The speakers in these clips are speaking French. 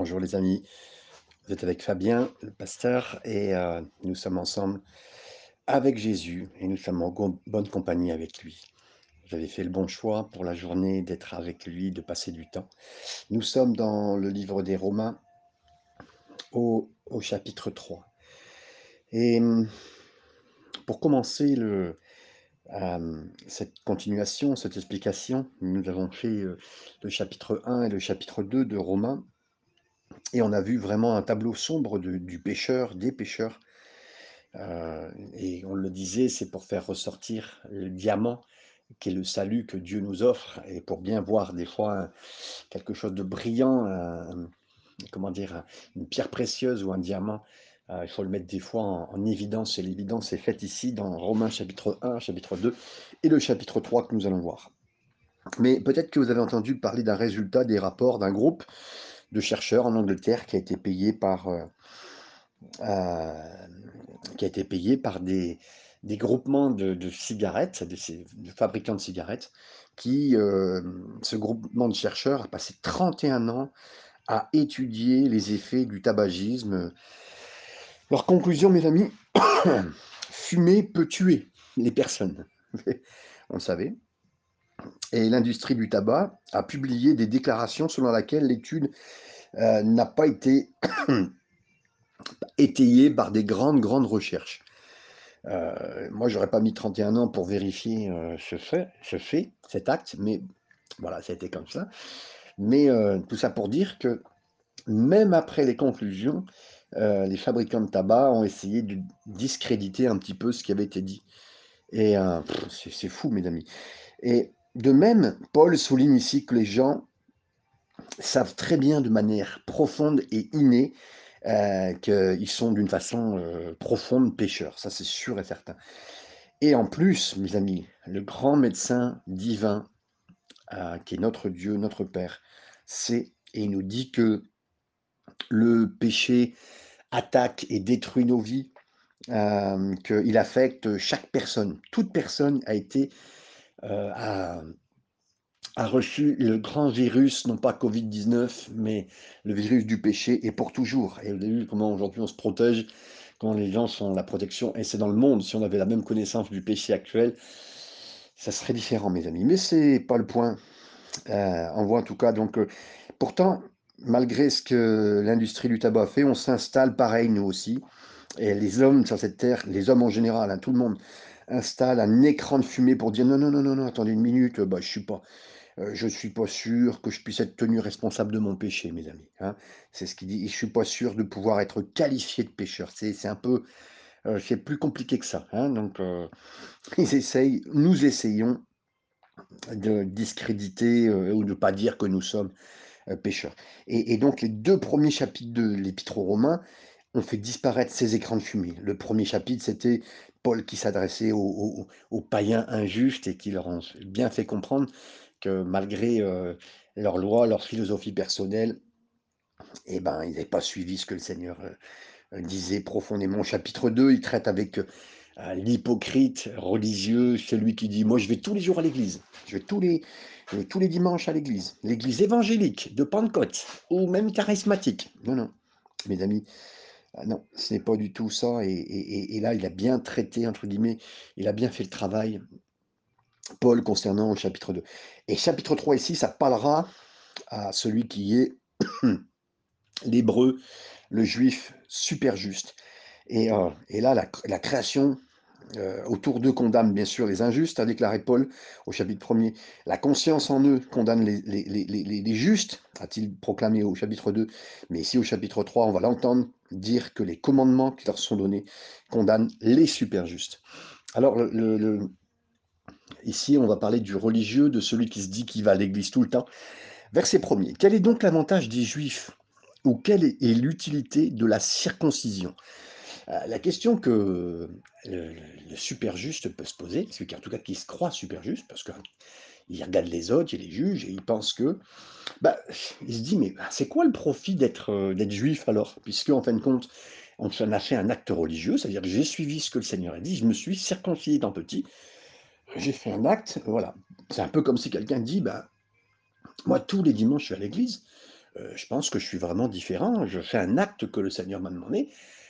Bonjour les amis, vous êtes avec Fabien, le pasteur, et euh, nous sommes ensemble avec Jésus et nous sommes en bonne compagnie avec lui. Avez fait le bon choix pour la journée d'être avec lui, de passer du temps. Nous sommes dans le livre des Romains au, chapitre 3. Et hum, pour commencer euh, cette continuation, cette explication, nous avons fait euh, le chapitre 1 et le chapitre 2 de Romains. Et on a vu vraiment un tableau sombre du pécheur, des pécheurs. Euh, et on le disait, c'est pour faire ressortir le diamant qui est le salut que Dieu nous offre, et pour bien voir des fois quelque chose de brillant, comment dire, un- une pierre précieuse ou un diamant, euh, il faut le mettre des fois en, en évidence, et l'évidence est faite ici dans Romains chapitre 1, chapitre 2 et le chapitre 3 que nous allons voir. Mais peut-être que vous avez entendu parler d'un résultat des rapports d'un groupe de chercheurs en Angleterre qui a été payé par, euh, euh, qui a été payé par des, des groupements de, de cigarettes, de fabricants de cigarettes, qui, euh, ce groupement de chercheurs a passé 31 ans à étudier les effets du tabagisme. Leur conclusion, mes amis, fumer peut tuer les personnes. On le savait. Et l'industrie du tabac a publié des déclarations selon lesquelles l'étude euh, n'a pas été étayée par des grandes, grandes recherches. Euh, moi, j'aurais pas mis 31 ans pour vérifier euh, ce, fait, ce fait, cet acte, mais voilà, ça a été comme ça. Mais euh, tout ça pour dire que même après les conclusions, les fabricants de tabac ont essayé de discréditer un petit peu ce qui avait été dit. Et c'est fou, mes amis. Et de même, Paul souligne ici que les gens savent très bien de manière profonde et innée euh, qu'ils sont d'une façon euh, profonde pécheurs. Ça, c'est sûr et certain. Et en plus, mes amis, le grand médecin divin, euh, qui est notre Dieu, notre Père, sait et nous dit que le péché attaque et détruit nos vies, qu'il affecte chaque personne. Toute personne a été euh, a, reçu le grand virus, non pas Covid-19, mais le virus du péché, et pour toujours. Et vous avez vu comment aujourd'hui on se protège, quand les gens sont la protection, et c'est dans le monde, si on avait la même connaissance du péché actuel, ça serait différent, mes amis. Mais c'est pas le point. Euh, on voit en tout cas, donc, euh, pourtant, malgré ce que l'industrie du tabac fait, on s'installe pareil, nous aussi. Et les hommes sur cette terre, les hommes en général, hein, tout le monde, installe un écran de fumée pour dire non, non, non, non, non, attendez une minute, bah, je suis pas, euh, je suis pas sûr que je puisse être tenu responsable de mon péché, mes amis. hein. C'est ce qu'il dit. Je suis pas sûr de pouvoir être qualifié de pécheur. C'est, un peu, euh, c'est plus compliqué que ça. hein. Donc, euh, ils essayent, nous essayons de discréditer ou de pas dire que nous sommes pécheurs. Et, et donc, les deux premiers chapitres de l'Épître aux Romains ont fait disparaître ces écrans de fumée. Le premier chapitre, c'était Paul qui s'adressait aux, païens injustes et qui leur ont bien fait comprendre que malgré euh, leurs lois, leur philosophie personnelle, eh ben, ils n'avaient pas suivi ce que le Seigneur euh, disait profondément. Chapitre 2, il traite avec euh, l'hypocrite religieux, celui qui dit, moi je vais tous les jours à l'église, je vais tous les, euh, tous les dimanches à l'église, l'église évangélique de Pentecôte, ou même charismatique. Non, non, mes amis, ah non, ce n'est pas du tout ça. Et, là, il a bien traité, entre guillemets, il a bien fait le travail, Paul, concernant le chapitre 2. Et chapitre 3 ici, ça parlera à celui qui est l'hébreu, le juif super juste. Et, euh, là, la création euh, autour d'eux condamne bien sûr les injustes, a déclaré Paul au chapitre 1er. La conscience en eux condamne les, les- les- les- justes, a-t-il proclamé au chapitre 2. Mais ici au chapitre 3, on va l'entendre dire que les commandements qui leur sont donnés condamnent les super justes. Alors, ici, on va parler du religieux, de celui qui se dit qu'il va à l'église tout le temps. Verset 1er. Quel est donc l'avantage des juifs ou quelle est l'utilité de la circoncision? La question que le, super juste peut se poser, celui qui en tout cas qui se croit super juste, parce qu'il regarde les autres, il les juge et il pense que, bah, il se dit mais bah, c'est quoi le profit d'être euh, juif alors, puisque en fin de compte on a fait un acte religieux, c'est-à-dire que j'ai suivi ce que le Seigneur a dit, je me suis circoncis étant petit, j'ai fait un acte, voilà. C'est un peu comme si quelqu'un dit bah moi tous les dimanches je suis à l'église, euh, je pense que je suis vraiment différent. Je fais un acte que le Seigneur m'a demandé,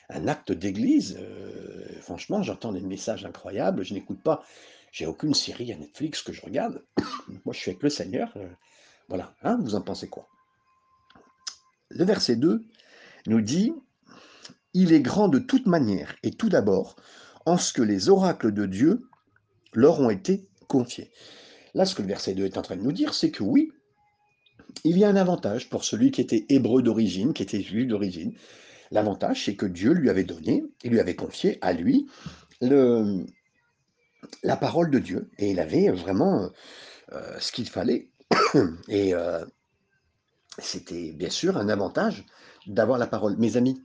un acte d'église. euh, franchement, j'entends des messages incroyables, je n'écoute pas. J'ai aucune série à Netflix que je regarde. Moi, je suis avec le Seigneur. euh, voilà, hein, vous en pensez quoi? Le verset 2 nous dit Il est grand de toute manière et tout d'abord en ce que les oracles de Dieu leur ont été confiés. Là, ce que le verset 2 est en train de nous dire, c'est que oui, il y a un avantage pour celui qui était hébreu d'origine, qui était juif d'origine. L'avantage, c'est que Dieu lui avait donné, il lui avait confié à lui la parole de Dieu. Et il avait vraiment euh, ce qu'il fallait. Et euh, c'était bien sûr un avantage d'avoir la parole. Mes amis,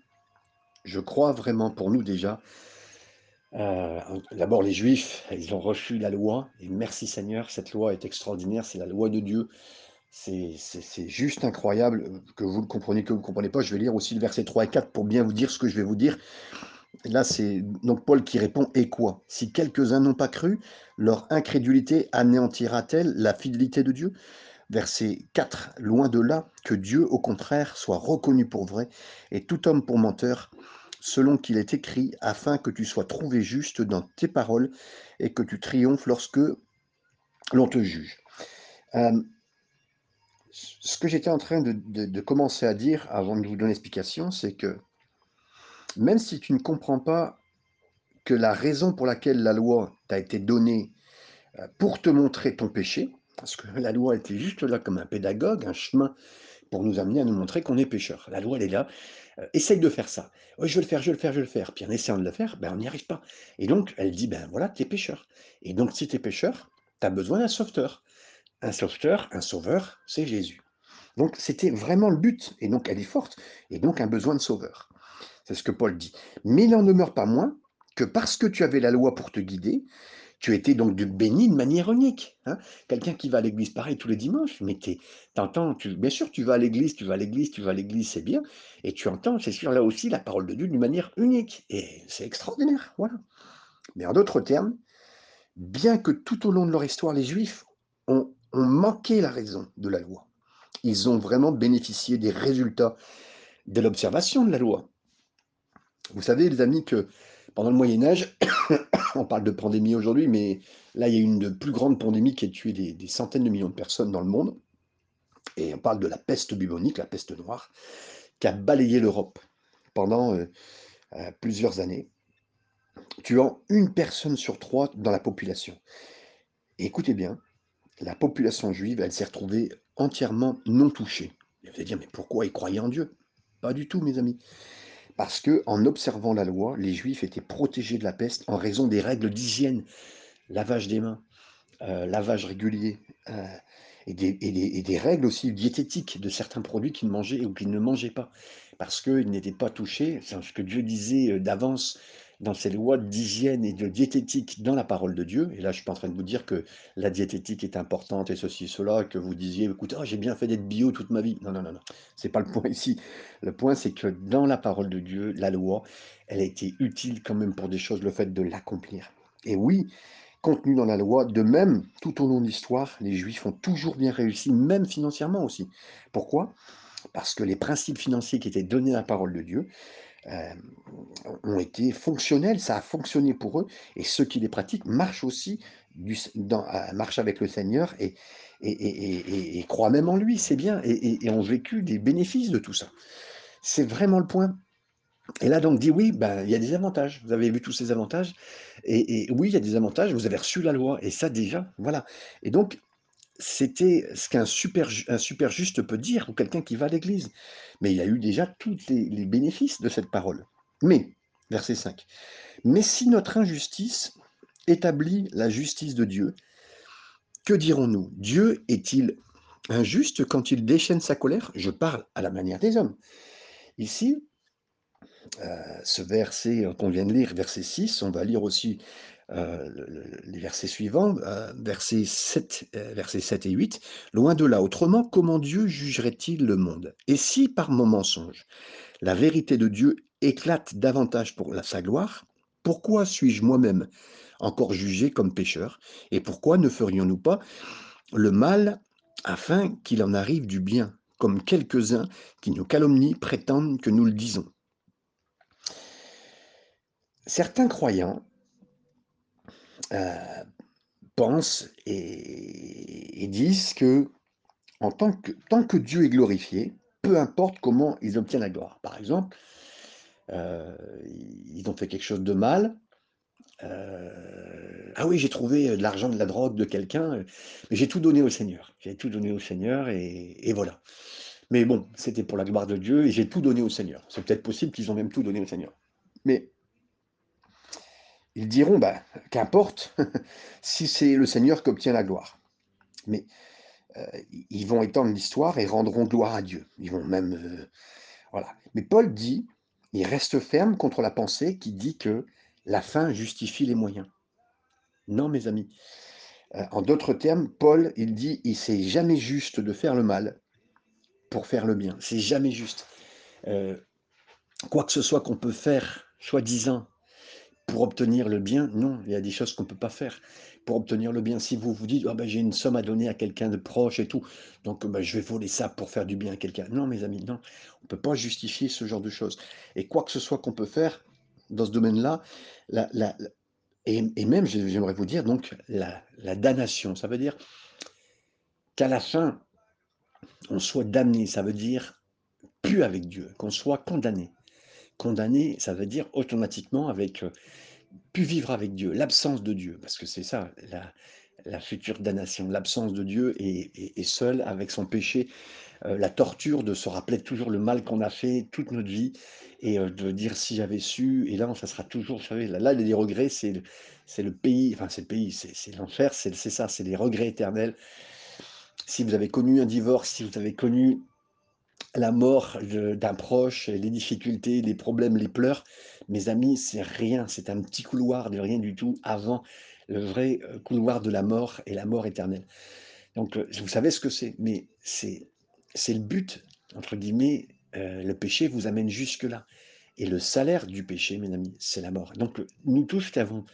je crois vraiment pour nous déjà, euh, d'abord les Juifs, ils ont reçu la loi, et merci Seigneur, cette loi est extraordinaire, c'est la loi de Dieu. C'est juste incroyable euh, que vous le compreniez, que vous ne comprenez pas. Je vais lire aussi le verset 3 et 4 pour bien vous dire ce que je vais vous dire. Là, c'est donc Paul qui répond, et quoi? Si quelques-uns n'ont pas cru, leur incrédulité anéantira-t-elle la fidélité de Dieu? Verset 4, loin de là, que Dieu, au contraire, soit reconnu pour vrai, et tout homme pour menteur, selon qu'il est écrit, afin que tu sois trouvé juste dans tes paroles, et que tu triomphes lorsque l'on te juge. Euh, ce que j'étais en train de, commencer à dire avant de vous donner l'explication, c'est que même si tu ne comprends pas que la raison pour laquelle la loi t'a été donnée euh, pour te montrer ton péché, parce que la loi était juste là comme un pédagogue, un chemin pour nous amener à nous montrer qu'on est pécheur. La loi, elle est là. euh, essaye de faire ça. Oui, je vais le faire, je vais le faire, je vais le faire. Puis en essayant de le faire, ben, on n'y arrive pas. Et donc, elle dit, ben voilà, tu es pécheur. Et donc, si tu es pécheur, tu as besoin d'un sauveteur. Un sauveteur, un sauveur, c'est Jésus. Donc, c'était vraiment le but. Et donc, elle est forte. Et donc, un besoin de sauveur. C'est ce que Paul dit. Mais il n'en demeure pas moins que parce que tu avais la loi pour te guider, tu étais donc béni de manière unique. hein. Quelqu'un qui va à l'église pareil tous les dimanches, mais t'entends, tu, bien sûr, tu vas à l'église, tu vas à l'église, tu vas à l'église, c'est bien, et tu entends, c'est sûr, là aussi, la parole de Dieu d'une manière unique. Et c'est extraordinaire, voilà. Mais en d'autres termes, bien que tout au long de leur histoire, les Juifs ont, ont manqué la raison de la loi, ils ont vraiment bénéficié des résultats de l'observation de la loi. Vous savez, les amis, que pendant le Moyen Âge, on parle de pandémie aujourd'hui, mais là, il y a une de plus grande pandémie qui a tué des, centaines de millions de personnes dans le monde. Et on parle de la peste bubonique, la peste noire, qui a balayé l'Europe pendant euh, euh, plusieurs années, tuant une personne sur trois dans la population. Écoutez bien, la population juive, elle s'est retrouvée entièrement non touchée. Et vous allez dire, mais pourquoi ils croyaient en Dieu? Pas du tout, mes amis. Parce que en observant la loi, les Juifs étaient protégés de la peste en raison des règles d'hygiène, lavage des mains, euh, lavage régulier, euh, et, des, et des- règles aussi diététiques de certains produits qu'ils mangeaient ou qu'ils ne mangeaient pas, parce qu'ils n'étaient pas touchés. C'est ce que Dieu disait euh, d'avance dans ses lois d'hygiène et de diététique dans la parole de Dieu. Et là, je suis pas en train de vous dire que la diététique est importante et ceci, cela, que vous disiez, écoutez, ah, j'ai bien fait d'être bio toute ma vie. Non, non, non, non. C'est pas le point ici. Le point, c'est que dans la parole de Dieu, la loi, elle a été utile quand même pour des choses, le fait de l'accomplir. Et oui, contenu dans la loi, de même, tout au long de l'histoire, les Juifs ont toujours bien réussi, même financièrement aussi. Pourquoi? Parce que les principes financiers qui étaient donnés à la parole de Dieu euh, ont été fonctionnels, ça a fonctionné pour eux, et ceux qui les pratiquent marchent aussi, du, dans, euh, marchent avec le Seigneur et, et, et, et, croient même en lui, c'est bien, et, ont vécu des bénéfices de tout ça. C'est vraiment le point. Et là, donc, dit oui, ben, il y a des avantages. Vous avez vu tous ces avantages. Et oui, il y a des avantages. Vous avez reçu la loi. Et ça, déjà, voilà. Et donc, c'était ce qu'un super, un super juste peut dire ou quelqu'un qui va à l'église. Mais il a eu déjà tous les, les bénéfices de cette parole. Mais, verset 5, mais si notre injustice établit la justice de Dieu, que dirons-nous? Dieu est-il injuste quand il déchaîne sa colère? Je parle à la manière des hommes. Ici, euh, ce verset euh, qu'on vient de lire, verset 6, on va lire aussi euh, le- le- les versets suivants, euh, versets 7, euh, versets 7 et 8. Loin de là, autrement, comment Dieu jugerait-il le monde? Et si par mon mensonge, la vérité de Dieu éclate davantage pour sa gloire, pourquoi suis-je moi-même encore jugé comme pécheur? Et pourquoi ne ferions-nous pas le mal afin qu'il en arrive du bien comme quelques-uns qui nous calomnient prétendent que nous le disons? Certains croyants euh, pensent et, disent que, en tant que, tant que Dieu est glorifié, peu importe comment ils obtiennent la gloire. Par exemple, euh, ils ont fait quelque chose de mal. Euh, ah oui, j'ai trouvé de l'argent, de la drogue de quelqu'un, mais j'ai tout donné au Seigneur. J'ai tout donné au Seigneur et, voilà. Mais bon, c'était pour la gloire de Dieu et j'ai tout donné au Seigneur. C'est peut-être possible qu'ils ont même tout donné au Seigneur. Mais ils diront, bah, qu'importe si c'est le Seigneur qui obtient la gloire. Mais euh, ils vont étendre l'histoire et rendront gloire à Dieu. Ils vont même... Euh, voilà. Mais Paul dit, il reste ferme contre la pensée qui dit que la fin justifie les moyens. Non, mes amis. Euh, en d'autres termes, Paul, il dit, il c'est jamais juste de faire le mal pour faire le bien. C'est jamais juste. quoi que ce soit qu'on peut faire, soi-disant, pour obtenir le bien, non, il y a des choses qu'on ne peut pas faire. Pour obtenir le bien, si vous vous dites, oh ben, j'ai une somme à donner à quelqu'un de proche et tout, donc ben, je vais voler ça pour faire du bien à quelqu'un. Non, mes amis, non, on ne peut pas justifier ce genre de choses. Et quoi que ce soit qu'on peut faire dans ce domaine-là, la, la, et, même, j'aimerais vous dire, donc, la, la damnation, ça veut dire qu'à la fin, on soit damné, ça veut dire plus avec Dieu, qu'on soit condamné. Condamné, ça veut dire automatiquement avec plus vivre avec Dieu, l'absence de Dieu, parce que c'est ça, la, future damnation, l'absence de Dieu et, seul avec son péché, la torture de se rappeler toujours le mal qu'on a fait toute notre vie et de dire si j'avais su, et là, ça sera toujours, vous savez, là, les regrets, c'est le pays, enfin, c'est le pays, c'est l'enfer, c'est ça, c'est les regrets éternels. Si vous avez connu un divorce, si vous avez connu la mort d'un proche, les difficultés, les problèmes, les pleurs, mes amis, c'est rien, c'est un petit couloir de rien du tout avant le vrai euh, couloir de la mort et la mort éternelle. Donc, euh, vous savez ce que c'est, mais c'est le but, entre guillemets, euh, le péché vous amène jusque-là. Et le salaire du péché, mes amis, c'est la mort. Donc, nous tous qui avons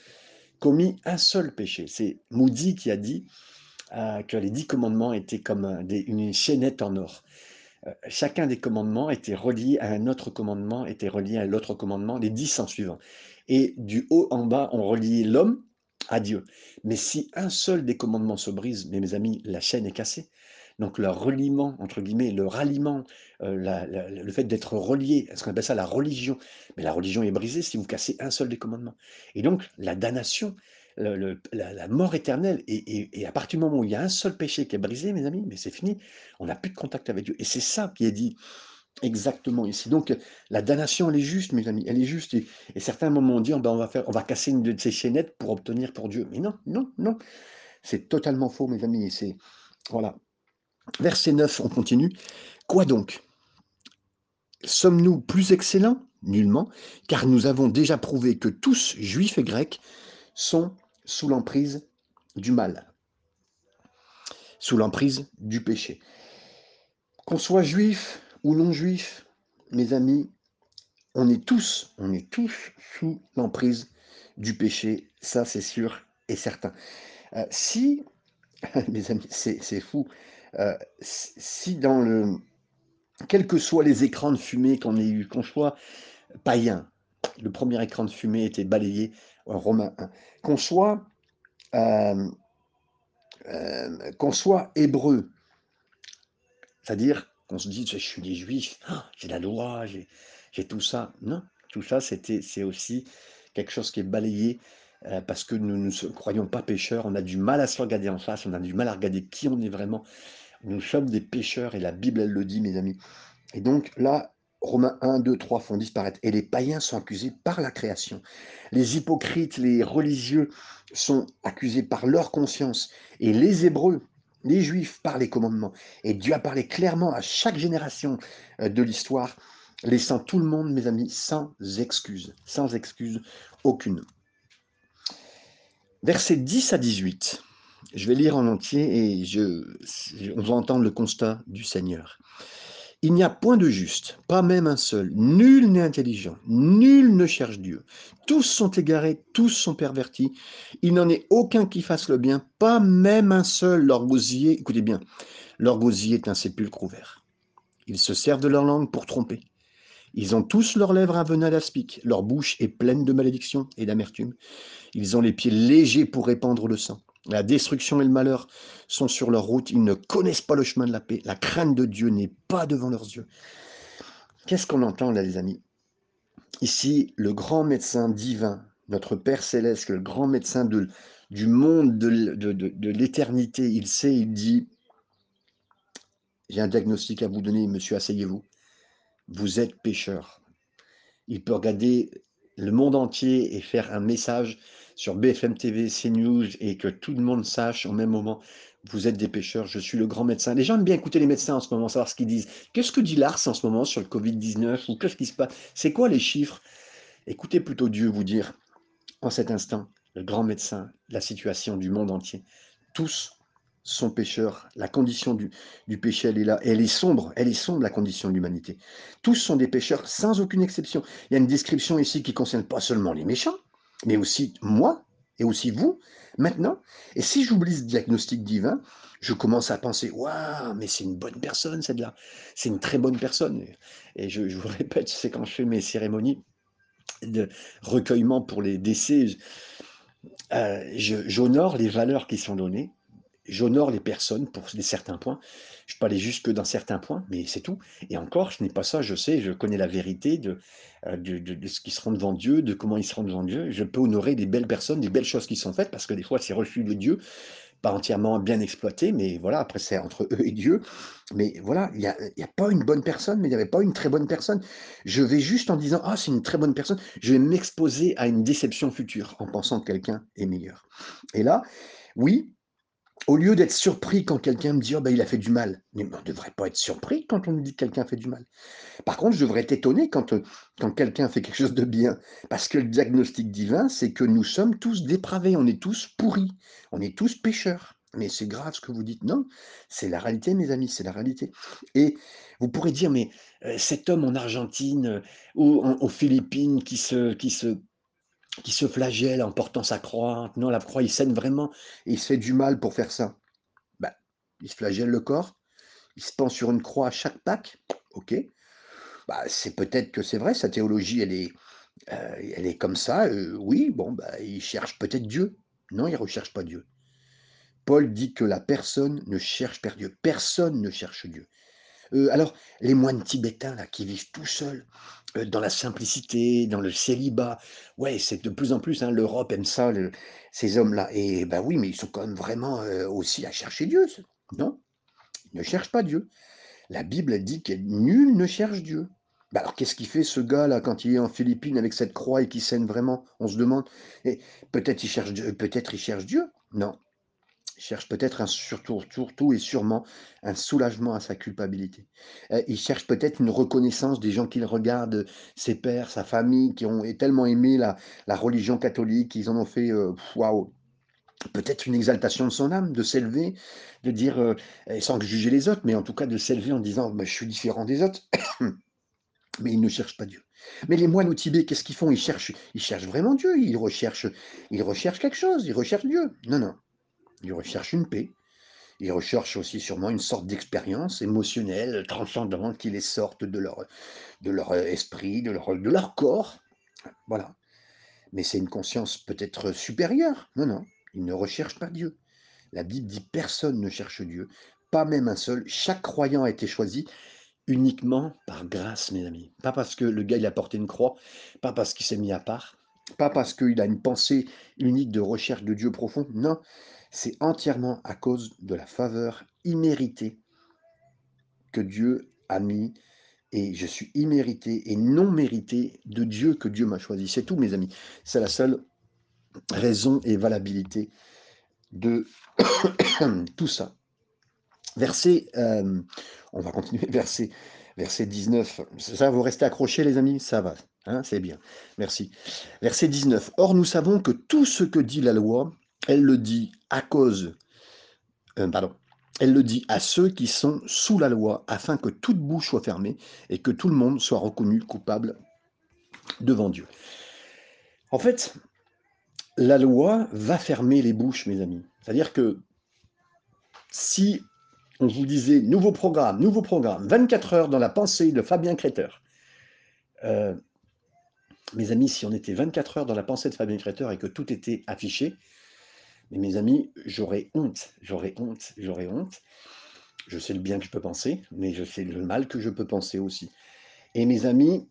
commis un seul péché, c'est Moody qui a dit que les dix commandements étaient comme une chaînette en or. Euh, chacun des commandements était relié à un autre commandement, était relié à l'autre commandement, les dix en suivant. Et du haut en bas, on reliait l'homme à Dieu. Mais si un seul des commandements se brise, mes amis, la chaîne est cassée. Donc le reliement, entre guillemets, le ralliement, euh, le fait d'être relié, ce qu'on appelle ça la religion, mais la religion est brisée si vous cassez un seul des commandements. Et donc la damnation, la, mort éternelle. Et, à partir du moment où il y a un seul péché qui est brisé, mes amis, mais c'est fini. On n'a plus de contact avec Dieu. Et c'est ça qui est dit exactement ici. Donc la damnation, elle est juste, mes amis, elle est juste. Et, certains moments oh, ben, on, va faire, on va casser une de ces chaînettes pour obtenir pour Dieu. Mais non, non, non. C'est totalement faux, mes amis. C'est voilà. Verset 9, on continue. Quoi donc? Sommes-nous plus excellents? Nullement, car nous avons déjà prouvé que tous, juifs et grecs, sont sous l'emprise du mal, sous l'emprise du péché. Qu'on soit juif ou non juif, mes amis, on est tous, on est tous sous l'emprise du péché, ça c'est sûr et certain. Euh, si, mes amis, c'est fou, euh, si dans le, quels que soient les écrans de fumée qu'on ait eu, qu'on soit païen, le premier écran de fumée était balayé Romain 1, qu'on soit, euh, euh, qu'on soit hébreu, c'est-à-dire qu'on se dise je suis des juifs, ah, j'ai la loi, j'ai tout ça. Non, tout ça c'est aussi quelque chose qui est balayé euh, parce que nous ne croyons pas pécheurs, on a du mal à se regarder en face, on a du mal à regarder qui on est vraiment. Nous sommes des pécheurs et la Bible elle le dit mes amis. Et donc là, Romains 1, 2, 3 font disparaître. Et les païens sont accusés par la création. Les hypocrites, les religieux sont accusés par leur conscience. Et les Hébreux, les Juifs, par les commandements. Et Dieu a parlé clairement à chaque génération euh, de l'histoire, laissant tout le monde, mes amis, sans excuse. Sans excuse aucune. Versets 10 à 18. Je vais lire en entier et je, on va entendre le constat du Seigneur. Il n'y a point de juste, pas même un seul. Nul n'est intelligent, nul ne cherche Dieu. Tous sont égarés, tous sont pervertis. Il n'en est aucun qui fasse le bien, pas même un seul. Leur gosier, écoutez bien, leur gosier est un sépulcre ouvert. Ils se servent de leur langue pour tromper. Ils ont tous leurs lèvres un venin d'aspic, leur bouche est pleine de malédiction et d'amertume. Ils ont les pieds légers pour répandre le sang. La destruction et le malheur sont sur leur route. Ils ne connaissent pas le chemin de la paix. La crainte de Dieu n'est pas devant leurs yeux. Qu'est-ce qu'on entend là, les amis? Ici, le grand médecin divin, notre Père céleste, le grand médecin de, du monde, de, de l'éternité, il sait, il dit, j'ai un diagnostic à vous donner, monsieur, asseyez-vous. Vous êtes pécheur. Il peut regarder le monde entier et faire un message sur BFM TV, CNews et que tout le monde sache au même moment, vous êtes des pêcheurs, je suis le grand médecin. Les gens aiment bien écouter les médecins en ce moment, savoir ce qu'ils disent. Qu'est-ce que dit l'ARS en ce moment sur le Covid-19 ou qu'est-ce qui se passe? C'est quoi les chiffres? Écoutez plutôt Dieu vous dire en cet instant, le grand médecin, la situation du monde entier. Tous sont pécheurs. La condition du, du péché, elle est là. elle est sombre. Elle est sombre, la condition de l'humanité. Tous sont des pécheurs, sans aucune exception. Il y a une description ici qui concerne pas seulement les méchants, mais aussi moi et aussi vous, maintenant. Et si j'oublie ce diagnostic divin, je commence à penser, waouh, mais c'est une bonne personne, celle-là. C'est une très bonne personne. Et je, vous répète, c'est quand je fais mes cérémonies de recueillement pour les décès, euh, j'honore les valeurs qui sont données j'honore les personnes pour des certains points. Je peux aller jusque d'un certain point, mais c'est tout. Et encore, ce n'est pas ça, je sais, je connais la vérité euh, de, de, ce qui seront devant Dieu, de comment ils seront devant Dieu. Je peux honorer des belles personnes, des belles choses qui sont faites, parce que des fois, c'est reçu de Dieu, pas entièrement bien exploité, mais voilà, après, c'est entre eux et Dieu. Mais voilà, il n'y a, pas une bonne personne, mais il n'y avait pas une très bonne personne. Je vais juste en disant, ah, c'est une très bonne personne, je vais m'exposer à une déception future en pensant que quelqu'un est meilleur. Et là, oui, au lieu d'être surpris quand quelqu'un me dit oh ben, il a fait du mal, mais on ne devrait pas être surpris quand on me dit que quelqu'un fait du mal. Par contre, je devrais être étonné quand, euh, quand quelqu'un fait quelque chose de bien. Parce que le diagnostic divin, c'est que nous sommes tous dépravés, on est tous pourris, on est tous pécheurs. Mais c'est grave ce que vous dites. Non, c'est la réalité, mes amis, c'est la réalité. Et vous pourrez dire, mais euh, cet homme en Argentine euh, ou aux Philippines qui se, qui se qui se flagelle en portant sa croix. Non, la croix, il saigne vraiment et il se fait du mal pour faire ça. Ben, il se flagelle le corps, il se pend sur une croix à chaque Pâques. Ok. Bah, c'est peut-être que c'est vrai, sa théologie, elle est, euh, elle est comme ça. Euh, oui, bon, bah, il cherche peut-être Dieu. Non, il ne recherche pas Dieu. Paul dit que la personne ne cherche pas Dieu. Personne ne cherche Dieu. Euh, alors, les moines tibétains là, qui vivent tout seuls, dans la simplicité, dans le célibat, ouais, c'est de plus en plus, hein, l'Europe aime ça, ces hommes-là. Et ben oui, mais ils sont quand même vraiment aussi à chercher Dieu, non? Ils ne cherchent pas Dieu. La Bible dit que nul ne cherche Dieu. Ben alors qu'est-ce qu'il fait ce gars-là quand il est en Philippines avec cette croix et qui saigne vraiment? On se demande. Peut-être il cherche, peut-être il cherche Dieu? Non, cherche peut-être un surtout, surtout et sûrement un soulagement à sa culpabilité. Euh, il cherche peut-être une reconnaissance des gens qu'il regarde, ses pères, sa famille, qui ont tellement aimé la, la religion catholique, qu'ils en ont fait euh, waouh. Peut-être une exaltation de son âme, de s'élever, de dire, euh, sans juger les autres, mais en tout cas de s'élever en disant bah, Je suis différent des autres. mais il ne cherche pas Dieu. Mais les moines au Tibet, qu'est-ce qu'ils font? Ils cherchent, ils cherchent vraiment Dieu, ils recherchent, ils recherchent quelque chose, ils recherchent Dieu. Non, non, ils recherchent une paix. Ils recherchent aussi sûrement une sorte d'expérience émotionnelle, transcendante, qui les sorte de leur, de leur esprit, de leur, de leur corps. Voilà. Mais c'est une conscience peut-être supérieure. Non, non, ils ne recherchent pas Dieu. La Bible dit personne ne cherche Dieu, pas même un seul. Chaque croyant a été choisi uniquement par grâce, mes amis. Pas parce que le gars il a porté une croix, pas parce qu'il s'est mis à part, pas parce qu'il a une pensée unique de recherche de Dieu profond. Non, c'est entièrement à cause de la faveur imméritée que Dieu a mis et je suis immérité et non mérité de Dieu que Dieu m'a choisi. C'est tout, mes amis. C'est la seule raison et valabilité de tout ça. Verset, euh, on va continuer, verset, verset 19. Ça, vous restez accrochés, les amis? Ça va, hein, c'est bien. Merci. Verset 19. Or, nous savons que tout ce que dit la loi, elle le dit à cause, euh, pardon, elle le dit à ceux qui sont sous la loi, afin que toute bouche soit fermée et que tout le monde soit reconnu coupable devant Dieu. En fait, la loi va fermer les bouches, mes amis. C'est-à-dire que si on vous disait nouveau programme, nouveau programme, 24 heures dans la pensée de Fabien Créteur. Euh, mes amis, si on était 24 heures dans la pensée de Fabien Créteur et que tout était affiché, mais mes amis, j'aurais honte, j'aurais honte, j'aurais honte. Je sais le bien que je peux penser, mais je sais le mal que je peux penser aussi. Et mes amis,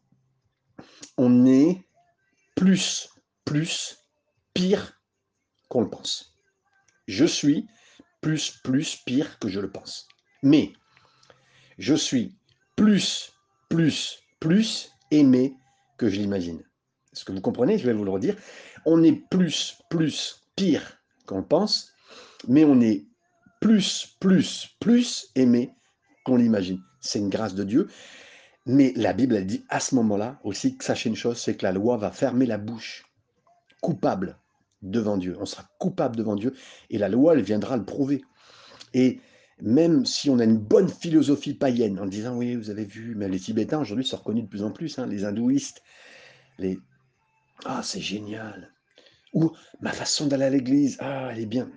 on est plus, plus, pire qu'on le pense. Je suis plus, plus, pire que je le pense. Mais je suis plus, plus, plus aimé que je l'imagine. Est-ce que vous comprenez? Je vais vous le redire. On est plus, plus, pire qu'on pense, mais on est plus, plus, plus aimé qu'on l'imagine. C'est une grâce de Dieu. Mais la Bible, elle dit à ce moment-là aussi que sachez une chose, c'est que la loi va fermer la bouche coupable devant Dieu. On sera coupable devant Dieu et la loi, elle viendra le prouver. Et même si on a une bonne philosophie païenne en disant oui, vous avez vu, mais les Tibétains aujourd'hui sont reconnus de plus en plus, hein, les hindouistes, les ah c'est génial, ou ma façon d'aller à l'église, ah elle est bien.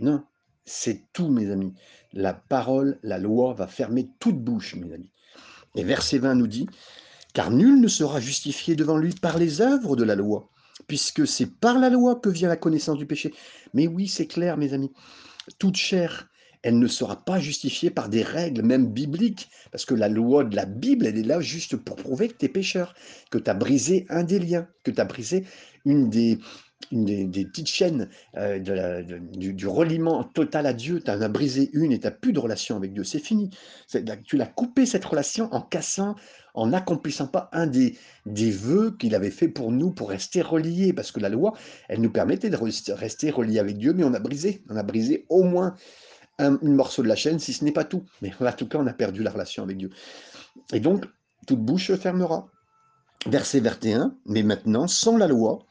Non, c'est tout, mes amis. La parole, la loi va fermer toute bouche, mes amis. Et verset 20 nous dit, car nul ne sera justifié devant lui par les œuvres de la loi, puisque c'est par la loi que vient la connaissance du péché. Mais oui, c'est clair, mes amis. Toute chair, elle ne sera pas justifiée par des règles, même bibliques, parce que la loi de la Bible, elle est là juste pour prouver que tu es pécheur, que tu as brisé un des liens, que tu as brisé une des, des, petites chaînes euh, du, reliement total à Dieu, tu en as brisé une et tu n'as plus de relation avec Dieu. C'est fini. Tu l'as coupé cette relation en cassant, en n'accomplissant pas un des, des vœux qu'il avait fait pour nous pour rester reliés. Parce que la loi, elle nous permettait de rester reliés avec Dieu, mais on a brisé. On a brisé au moins un, morceau de la chaîne, si ce n'est pas tout. Mais en tout cas, on a perdu la relation avec Dieu. Et donc, toute bouche fermera. Verset 21, mais maintenant, sans la loi,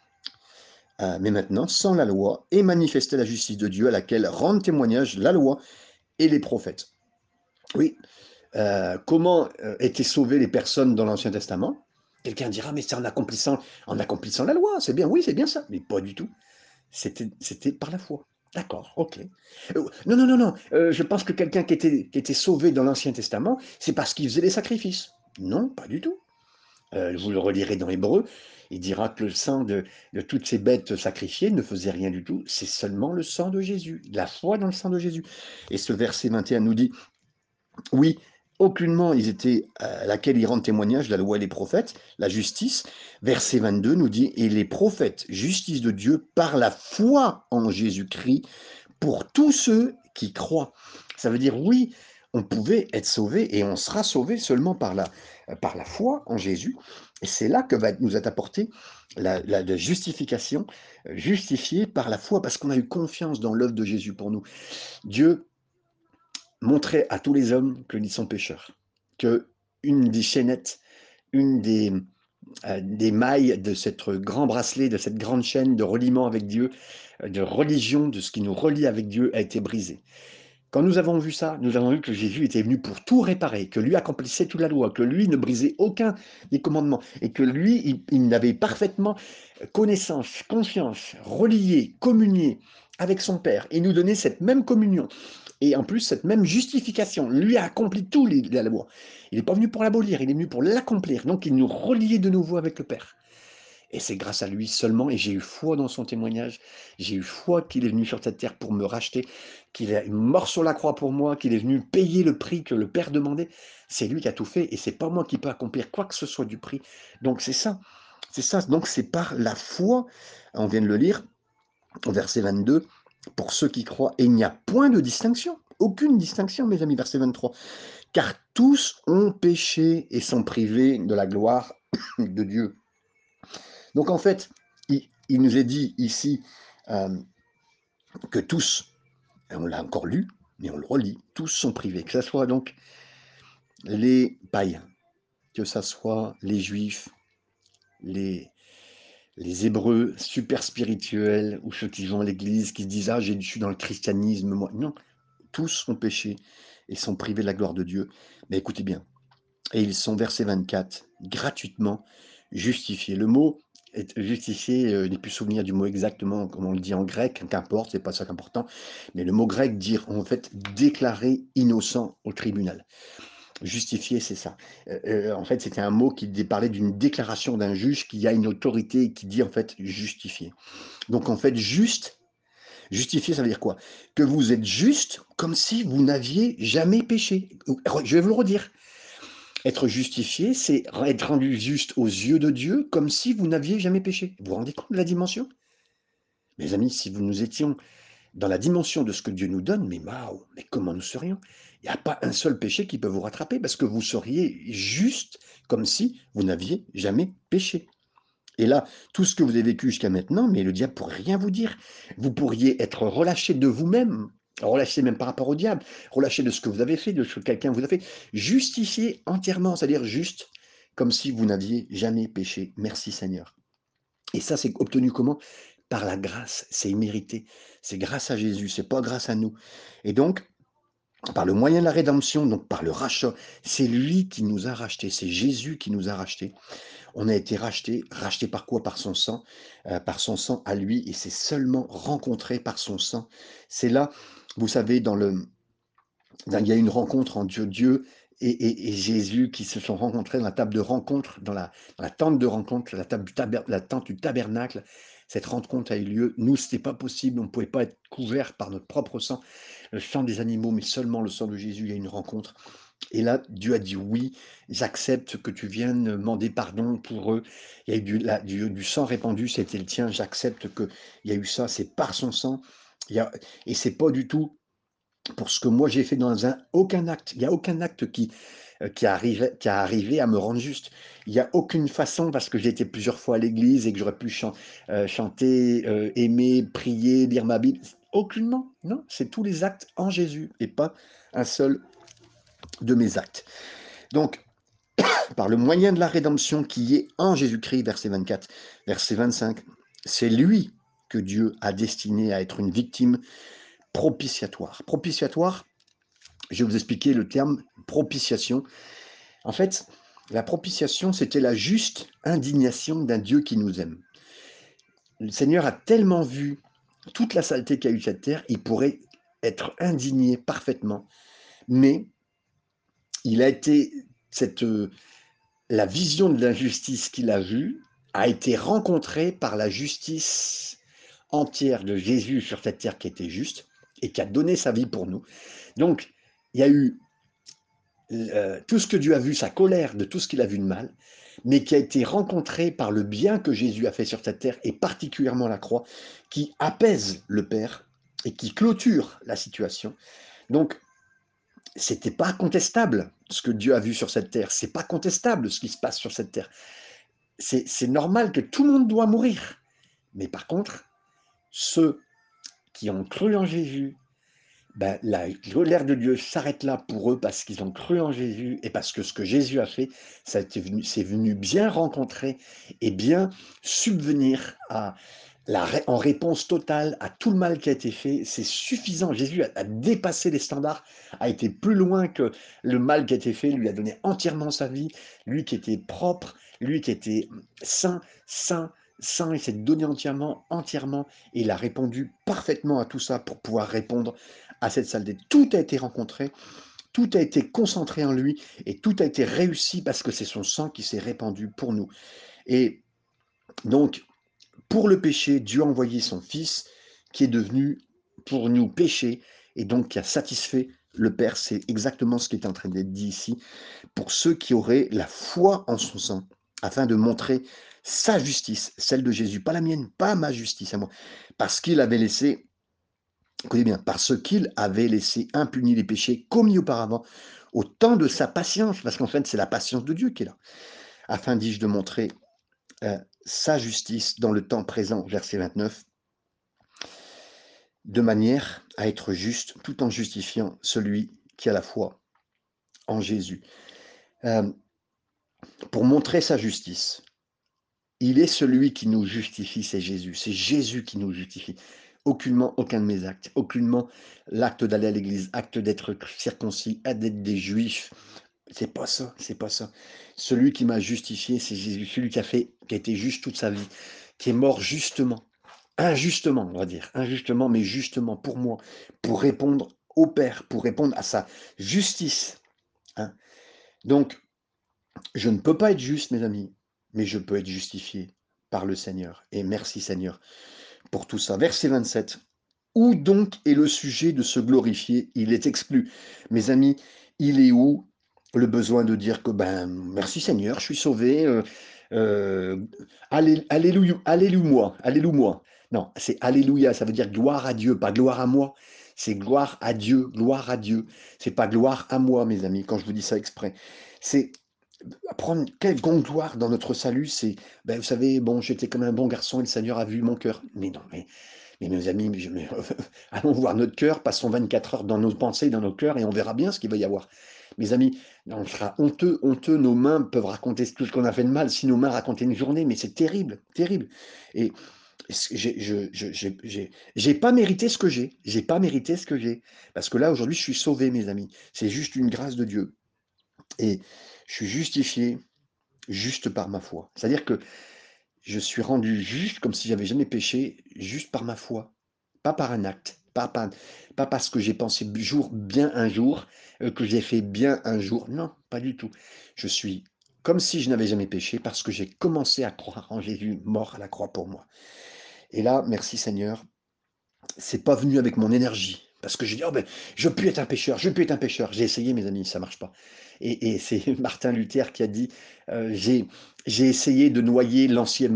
euh, mais maintenant, sans la loi, et manifester la justice de Dieu à laquelle rendent témoignage la loi et les prophètes. Oui, euh, comment euh, étaient sauvées les personnes dans l'Ancien Testament? Quelqu'un dira, mais c'est en accomplissant, la loi, c'est bien, oui, c'est bien ça, mais pas du tout. C'était par la foi. D'accord, ok. non, non, non, non. je pense que quelqu'un qui était, qui était sauvé dans l'Ancien Testament, c'est parce qu'il faisait des sacrifices. Non, pas du tout. Vous le relirez dans Hébreu, il dira que le sang de, toutes ces bêtes sacrifiées ne faisait rien du tout, c'est seulement le sang de Jésus, la foi dans le sang de Jésus. Et ce verset 21 nous dit, oui, aucunement ils étaient à laquelle ils rendent témoignage, la loi et les prophètes, la justice. Verset 22 nous dit, et les prophètes, justice de Dieu, par la foi en Jésus-Christ, pour tous ceux qui croient. Ça veut dire, oui, on pouvait être sauvé et on sera sauvé seulement par la, par la foi en Jésus. Et c'est là que va nous être apportée la, justification, justifiée par la foi, parce qu'on a eu confiance dans l'œuvre de Jésus pour nous. Dieu montrait à tous les hommes que nous sont pécheurs, que une des chaînettes, une des, euh, des mailles de cette grand bracelet, de cette grande chaîne de reliement avec Dieu, de religion, de ce qui nous relie avec Dieu, a été brisée. Quand nous avons vu ça, nous avons vu que Jésus était venu pour tout réparer, que lui accomplissait toute la loi, que lui ne brisait aucun des commandements, et que lui, il, avait parfaitement connaissance, conscience, relié, communié avec son Père, et nous donnait cette même communion, et en plus cette même justification. Lui a accompli tout la loi. Il n'est pas venu pour l'abolir, il est venu pour l'accomplir. Donc il nous reliait de nouveau avec le Père. Et c'est grâce à lui seulement, et j'ai eu foi dans son témoignage, j'ai eu foi qu'il est venu sur cette terre pour me racheter, qu'il est mort sur la croix pour moi, qu'il est venu payer le prix que le Père demandait. C'est lui qui a tout fait, et c'est pas moi qui peux accomplir quoi que ce soit du prix. Donc c'est ça, c'est ça. Donc c'est par la foi, on vient de le lire, au verset 22, pour ceux qui croient, et il n'y a point de distinction, aucune distinction, mes amis, verset 23, car tous ont péché et sont privés de la gloire de Dieu. Donc en fait, il, nous est dit ici euh, que tous, on l'a encore lu, mais on le relit, tous sont privés, que ce soit donc les païens, que ce soit les juifs, les, les hébreux super spirituels, ou ceux qui vont à l'église, qui se disent Ah, je suis dans le christianisme, moi. Non, tous ont péché et sont privés de la gloire de Dieu. Mais écoutez bien, et ils sont, verset 24, gratuitement justifiés. Le mot être justifié, euh, je n'ai plus souvenir du mot exactement, comme on le dit en grec, qu'importe, c'est pas ça qu'important, mais le mot grec dire en fait déclarer innocent au tribunal. Justifier, c'est ça. Euh, euh, en fait, c'était un mot qui parlait d'une déclaration d'un juge qui a une autorité qui dit en fait justifier. Donc en fait, juste, justifier, ça veut dire quoi? Que vous êtes juste comme si vous n'aviez jamais péché. Je vais vous le redire. Être justifié, c'est être rendu juste aux yeux de Dieu comme si vous n'aviez jamais péché. Vous vous rendez compte de la dimension? Mes amis, si vous nous étions dans la dimension de ce que Dieu nous donne, mais waouh, mais comment nous serions? Il n'y a pas un seul péché qui peut vous rattraper parce que vous seriez juste comme si vous n'aviez jamais péché. Et là, tout ce que vous avez vécu jusqu'à maintenant, mais le diable pourrait rien vous dire. Vous pourriez être relâché de vous-même, relâché même par rapport au diable, relâché de ce que vous avez fait, de ce que quelqu'un vous a fait, justifié entièrement, c'est-à-dire juste comme si vous n'aviez jamais péché. Merci Seigneur. Et ça, c'est obtenu comment? Par la grâce, c'est immérité. C'est grâce à Jésus, c'est pas grâce à nous. Et donc, par le moyen de la rédemption, donc par le rachat, c'est lui qui nous a rachetés, c'est Jésus qui nous a rachetés. On a été racheté, racheté par quoi? Par son sang, euh, par son sang à lui, et c'est seulement rencontré par son sang. C'est là, vous savez, dans le, il y a une rencontre entre Dieu et, Jésus qui se sont rencontrés dans la table de rencontre, dans la, tente de rencontre, la, table du la tente du tabernacle. Cette rencontre a eu lieu. Nous, ce n'était pas possible. On ne pouvait pas être couverts par notre propre sang, le sang des animaux, mais seulement le sang de Jésus. Il y a une rencontre. Et là, Dieu a dit oui, j'accepte que tu viennes demander pardon pour eux. Il y a eu du, du, sang répandu, c'était le tien. J'accepte qu'il y a eu ça, c'est par son sang. Il y a, et c'est pas du tout pour ce que moi j'ai fait dans un aucun acte. Il n'y a aucun acte qui, euh, qui, arrive, qui a arrivé à me rendre juste. Il n'y a aucune façon, parce que j'ai été plusieurs fois à l'église et que j'aurais pu euh, chanter, euh, aimer, prier, lire ma Bible. Aucunement, non, c'est tous les actes en Jésus et pas un seul de mes actes. Donc, par le moyen de la rédemption qui est en Jésus-Christ, verset 24, verset 25, c'est lui que Dieu a destiné à être une victime propitiatoire. Propitiatoire, je vais vous expliquer le terme propitiation. En fait, la propitiation, c'était la juste indignation d'un Dieu qui nous aime. Le Seigneur a tellement vu toute la saleté qu'a eu cette terre, il pourrait être indigné parfaitement, mais il a été cette la vision de l'injustice qu'il a vue a été rencontrée par la justice entière de Jésus sur cette terre qui était juste et qui a donné sa vie pour nous. Donc, il y a eu euh, tout ce que Dieu a vu, sa colère de tout ce qu'il a vu de mal, mais qui a été rencontré par le bien que Jésus a fait sur cette terre, et particulièrement la croix, qui apaise le Père et qui clôture la situation. Donc, c'était pas contestable ce que Dieu a vu sur cette terre. C'est pas contestable ce qui se passe sur cette terre. C'est normal que tout le monde doit mourir. Mais par contre, ceux qui ont cru en Jésus, ben, de Dieu s'arrête là pour eux parce qu'ils ont cru en Jésus et parce que ce que Jésus a fait, c'est venu, bien rencontrer et bien subvenir en réponse totale à tout le mal qui a été fait. C'est suffisant. Jésus a, a, dépassé les standards, a été plus loin que le mal qui a été fait, lui a donné entièrement sa vie, lui qui était propre, lui qui était saint, saint, saint, il s'est donné entièrement, entièrement, et il a répondu parfaitement à tout ça pour pouvoir répondre à cette saleté. Tout a été rencontré, tout a été concentré en lui, et tout a été réussi parce que c'est son sang qui s'est répandu pour nous. Et donc, pour le péché, Dieu a envoyé son Fils qui est devenu pour nous pécher, et donc qui a satisfait le Père. C'est exactement ce qui est en train d'être dit ici, pour ceux qui auraient la foi en son sang, afin de montrer sa justice, celle de Jésus, pas la mienne, pas ma justice à moi, parce qu'il avait laissé, parce qu'il avait laissé impunis les péchés commis auparavant, au temps de sa patience, parce qu'en fait c'est la patience de Dieu qui est là, afin, dis-je, de montrer euh, sa justice dans le temps présent, verset 29, de manière à être juste tout en justifiant celui qui a la foi en Jésus. Euh, pour montrer sa justice, il est celui qui nous justifie, c'est Jésus. C'est Jésus qui nous justifie. Aucunement, aucun de mes actes. Aucunement l'acte d'aller à l'église, acte d'être circoncis, d'être des juifs, C'est pas ça, c'est pas ça. Celui qui m'a justifié, c'est Jésus, celui qui a fait, qui a été juste toute sa vie, qui est mort justement, injustement, on va dire, injustement, mais justement pour moi, pour répondre au Père, pour répondre à sa justice. Hein. Donc, je ne peux pas être juste, mes amis, mais je peux être justifié par le Seigneur. Et merci Seigneur pour tout ça. Verset 27. Où donc est le sujet de se glorifier? Il est exclu. Mes amis, il est où le besoin de dire que, ben, merci Seigneur, je suis sauvé, euh, euh, alléluia, alléluia, alléluia. Non, c'est alléluia, ça veut dire gloire à Dieu, pas gloire à moi. C'est gloire à Dieu, gloire à Dieu. C'est pas gloire à moi, mes amis, quand je vous dis ça exprès. C'est prendre grande gloire dans notre salut, c'est, ben, vous savez, bon, j'étais comme un bon garçon et le Seigneur a vu mon cœur. Mais non, mais, mais mes amis, allons voir notre cœur, passons 24 heures dans nos pensées, dans nos cœurs, et on verra bien ce qu'il va y avoir. Mes amis, on sera honteux, honteux, nos mains peuvent raconter tout ce qu'on a fait de mal, si nos mains racontaient une journée, mais c'est terrible, terrible. Et j'ai pas mérité ce que j'ai, j'ai pas mérité ce que j'ai, parce que là, aujourd'hui, je suis sauvé, mes amis. C'est juste une grâce de Dieu. Et je suis justifié juste par ma foi. C'est-à-dire que je suis rendu juste comme si j'avais jamais péché, juste par ma foi, pas par un acte, pas, pas, pas parce que j'ai pensé bien un jour, euh, que j'ai fait bien un jour. Non, pas du tout. Je suis comme si je n'avais jamais péché parce que j'ai commencé à croire en Jésus mort à la croix pour moi. Et là, merci Seigneur, c'est pas venu avec mon énergie. Parce que je dis, oh ben, je peux être un pécheur, je peux être un pécheur. J'ai essayé, mes amis, ça marche pas. Et, c'est Martin Luther qui a dit, euh, j'ai essayé de noyer l'ancien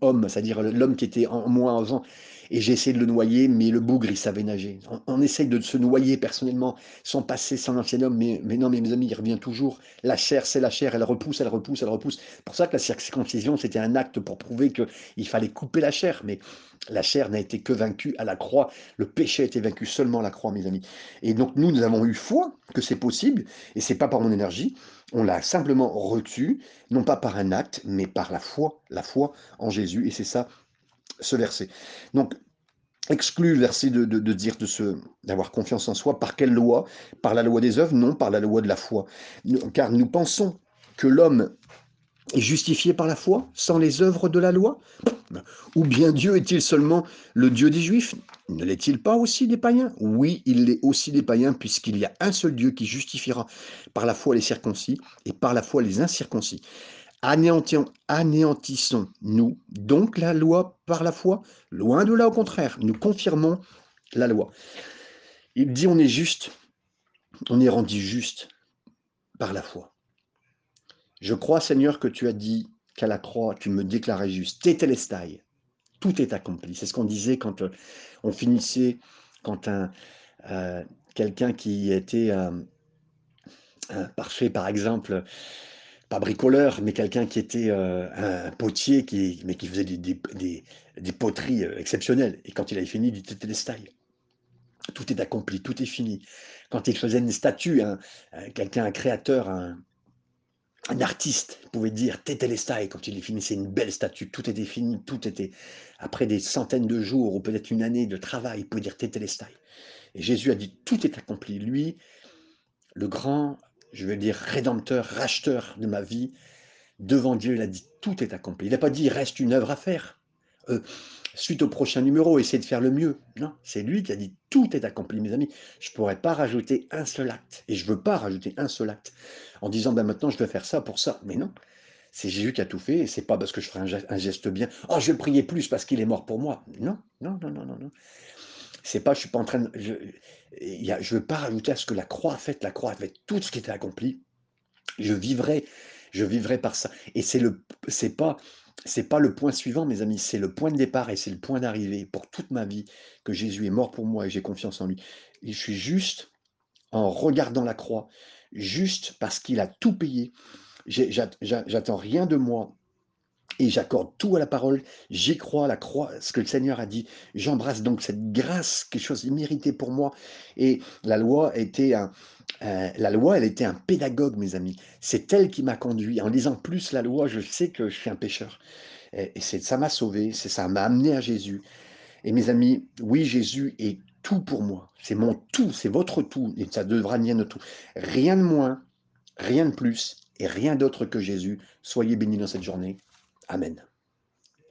homme, c'est-à-dire l'homme qui était en moi avant, et j'ai essayé de le noyer, mais le bougre, il savait nager. On, essaye de se noyer personnellement, sans passer, sans l'ancien homme, mais, mais non, mes amis, il revient toujours. La chair, c'est la chair, elle repousse, elle repousse, elle repousse. C'est pour ça que la circoncision, c'était un acte pour prouver qu'il fallait couper la chair, mais la chair n'a été que vaincue à la croix. Le péché a été vaincu seulement à la croix, mes amis. Et donc, nous, nous avons eu foi que c'est possible, et c'est pas par mon énergie, on l'a simplement reçu, non pas par un acte, mais par la foi, la foi en Jésus, et c'est ça ce verset. Donc, exclut le verset de, dire de d'avoir confiance en soi. Par quelle loi? Par la loi des œuvres? Non, par la loi de la foi. Car nous pensons que l'homme est justifié par la foi, sans les œuvres de la loi? Ou bien Dieu est-il seulement le Dieu des Juifs? Ne l'est-il pas aussi des païens? Oui, il l'est aussi des païens, puisqu'il y a un seul Dieu qui justifiera par la foi les circoncis et par la foi les incirconcis anéantissons-nous donc la loi par la foi? Loin de là, au contraire, nous confirmons la loi. Il dit on est juste, on est rendu juste par la foi. Je crois, Seigneur, que tu as dit qu'à la croix, tu me déclarais juste. Tétélestai. Tout est accompli. C'est ce qu'on disait quand euh, on finissait, quand un, euh, quelqu'un qui était un parfait, par exemple, pas bricoleur, mais quelqu'un qui était euh, un potier, qui, mais qui faisait des, des, poteries euh, exceptionnelles. Et quand il avait fini, il dit Tétélestai. Tout est accompli, tout est fini. Quand il faisait une statue, quelqu'un, un créateur, un, un artiste pouvait dire Tétélestai quand il finissait une belle statue, tout était fini, tout était après des centaines de jours ou peut-être une année de travail, il pouvait dire Tétélestai. Et Jésus a dit tout est accompli. Lui, le grand je veux dire, rédempteur, racheteur de ma vie, devant Dieu, il a dit tout est accompli. Il n'a pas dit reste une œuvre à faire. Euh, suite au prochain numéro, essayer de faire le mieux. Non, c'est lui qui a dit tout est accompli, mes amis. Je ne pourrais pas rajouter un seul acte. Et je ne veux pas rajouter un seul acte en disant ben maintenant je vais faire ça pour ça. Mais non, c'est Jésus qui a tout fait et c'est pas parce que je ferai un geste bien. Oh, je vais prier plus parce qu'il est mort pour moi. Non, non, non, non, non, non. C'est pas, je suis pas en train de, je, veux pas rajouter à ce que la croix a fait. La croix a fait tout ce qui était accompli. Je vivrai, je vivrai par ça. Et c'est le, c'est pas, c'est pas le point suivant, mes amis. C'est le point de départ et c'est le point d'arrivée pour toute ma vie que Jésus est mort pour moi et j'ai confiance en lui. Je suis juste en regardant la croix, juste parce qu'il a tout payé. J'attends rien de moi et j'accorde tout à la parole, j'y crois, la croix, ce que le Seigneur a dit, j'embrasse donc cette grâce, quelque chose mérité pour moi. Et la loi était un, euh, la loi, elle était un pédagogue, mes amis. C'est elle qui m'a conduit. En lisant plus la loi, je sais que je suis un pécheur. Et, c'est ça m'a sauvé, c'est ça m'a amené à Jésus. Et mes amis, oui, Jésus est tout pour moi. C'est mon tout, c'est votre tout, et ça devra nier notre tout. Rien de moins, Rien de plus et rien d'autre que Jésus. Soyez bénis dans cette journée. Amen.